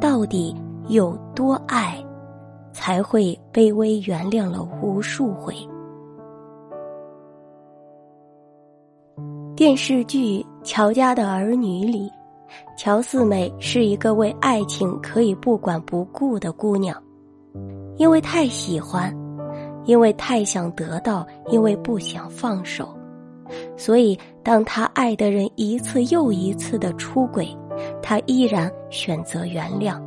到底有多爱，才会卑微原谅了无数回？电视剧《乔家的儿女》里，乔四美是一个为爱情可以不管不顾的姑娘，因为太喜欢，因为太想得到，因为不想放手，所以当她爱的人一次又一次的出轨。他依然选择原谅，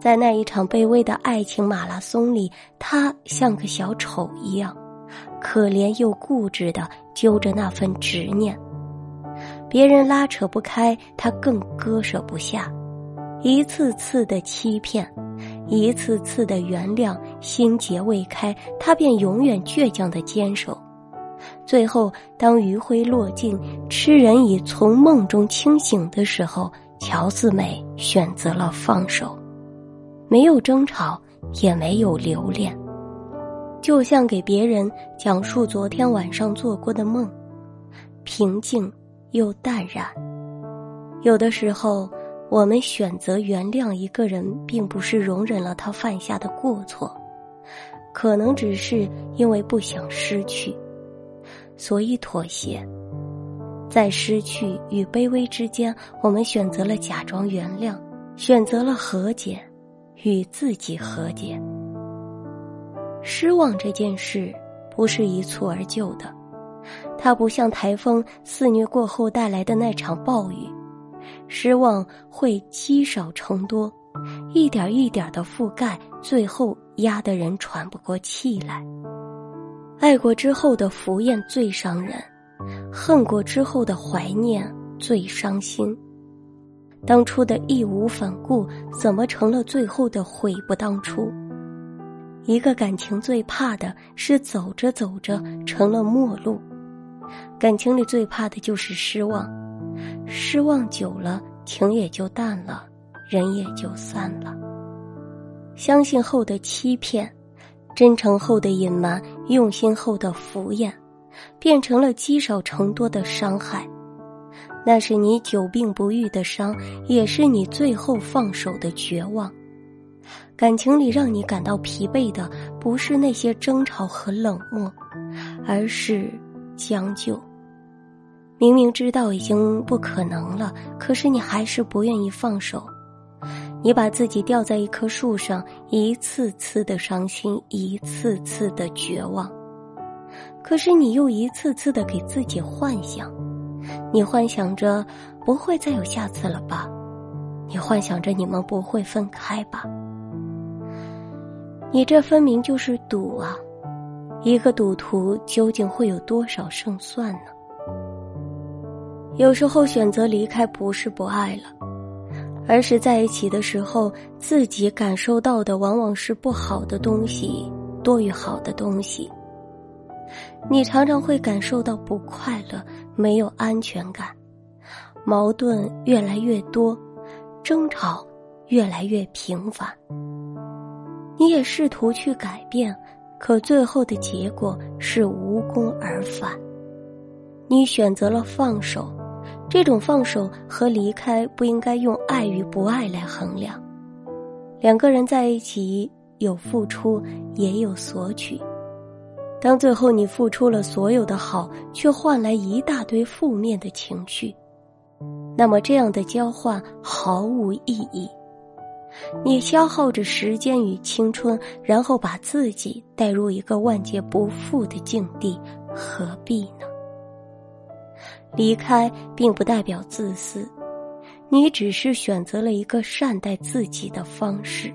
在那一场卑微的爱情马拉松里，他像个小丑一样，可怜又固执的揪着那份执念。别人拉扯不开，他更割舍不下。一次次的欺骗，一次次的原谅，心结未开，他便永远倔强的坚守。最后，当余晖落尽，痴人已从梦中清醒的时候，乔四美选择了放手，没有争吵，也没有留恋，就像给别人讲述昨天晚上做过的梦，平静又淡然。有的时候，我们选择原谅一个人，并不是容忍了他犯下的过错，可能只是因为不想失去。所以妥协，在失去与卑微之间，我们选择了假装原谅，选择了和解，与自己和解。失望这件事不是一蹴而就的，它不像台风肆虐过后带来的那场暴雨，失望会积少成多，一点一点的覆盖，最后压得人喘不过气来。爱过之后的浮艳最伤人，恨过之后的怀念最伤心。当初的义无反顾，怎么成了最后的悔不当初？一个感情最怕的是走着走着成了陌路。感情里最怕的就是失望，失望久了，情也就淡了，人也就散了。相信后的欺骗。真诚后的隐瞒，用心后的敷衍，变成了积少成多的伤害。那是你久病不愈的伤，也是你最后放手的绝望。感情里让你感到疲惫的，不是那些争吵和冷漠，而是将就。明明知道已经不可能了，可是你还是不愿意放手。你把自己吊在一棵树上，一次次的伤心，一次次的绝望。可是你又一次次的给自己幻想，你幻想着不会再有下次了吧？你幻想着你们不会分开吧？你这分明就是赌啊！一个赌徒究竟会有多少胜算呢？有时候选择离开不是不爱了。而是在一起的时候，自己感受到的往往是不好的东西多于好的东西。你常常会感受到不快乐，没有安全感，矛盾越来越多，争吵越来越频繁。你也试图去改变，可最后的结果是无功而返。你选择了放手。这种放手和离开不应该用爱与不爱来衡量。两个人在一起，有付出，也有索取。当最后你付出了所有的好，却换来一大堆负面的情绪，那么这样的交换毫无意义。你消耗着时间与青春，然后把自己带入一个万劫不复的境地，何必呢？离开并不代表自私，你只是选择了一个善待自己的方式。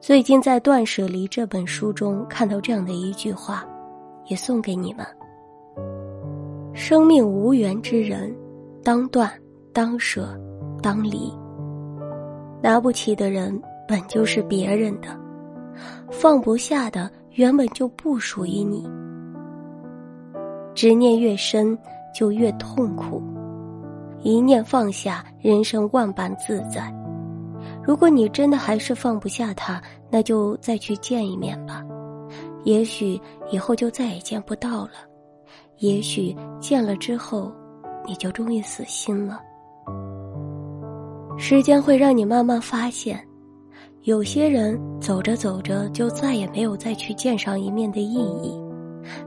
最近在《断舍离》这本书中看到这样的一句话，也送给你们：生命无缘之人，当断、当舍、当离。拿不起的人本就是别人的，放不下的原本就不属于你。执念越深，就越痛苦。一念放下，人生万般自在。如果你真的还是放不下他，那就再去见一面吧。也许以后就再也见不到了，也许见了之后，你就终于死心了。时间会让你慢慢发现，有些人走着走着就再也没有再去见上一面的意义。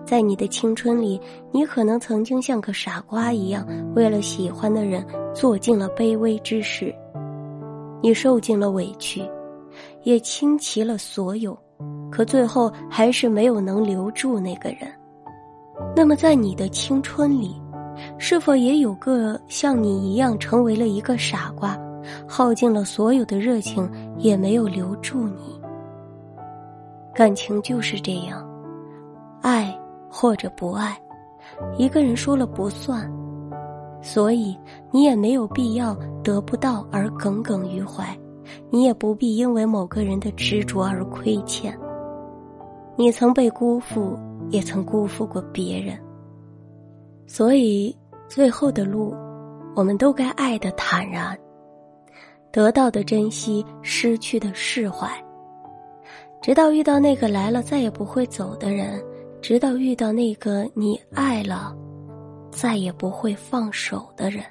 在你的青春里，你可能曾经像个傻瓜一样，为了喜欢的人做尽了卑微之事。你受尽了委屈，也倾其了所有，可最后还是没有能留住那个人。那么，在你的青春里，是否也有个像你一样成为了一个傻瓜，耗尽了所有的热情，也没有留住你？感情就是这样，爱或者不爱，一个人说了不算。所以，你也没有必要得不到而耿耿于怀，你也不必因为某个人的执着而亏欠。你曾被辜负，也曾辜负过别人。所以，最后的路，我们都该爱的坦然，得到的珍惜，失去的释怀，直到遇到那个来了再也不会走的人，直到遇到那个你爱了。再也不会放手的人。